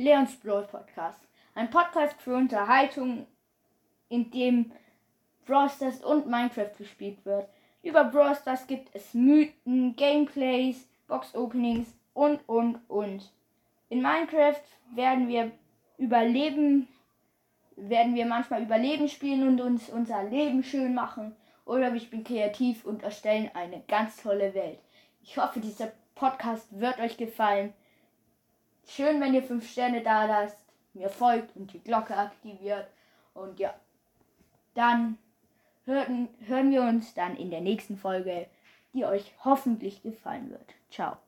Leons Brawl Podcast. Ein Podcast für Unterhaltung, in dem Brawl Stars und Minecraft gespielt wird. Über Brawl Stars gibt es Mythen, Gameplays, Box Openings und und und. In Minecraft werden wir überleben, werden wir manchmal Überleben spielen und uns unser Leben schön machen. Oder ich bin kreativ und erstellen eine ganz tolle Welt. Ich hoffe, dieser Podcast wird euch gefallen. Schön, wenn ihr 5 Sterne da lasst, mir folgt und die Glocke aktiviert. Und ja, dann hören, hören wir uns dann in der nächsten Folge, die euch hoffentlich gefallen wird. Ciao.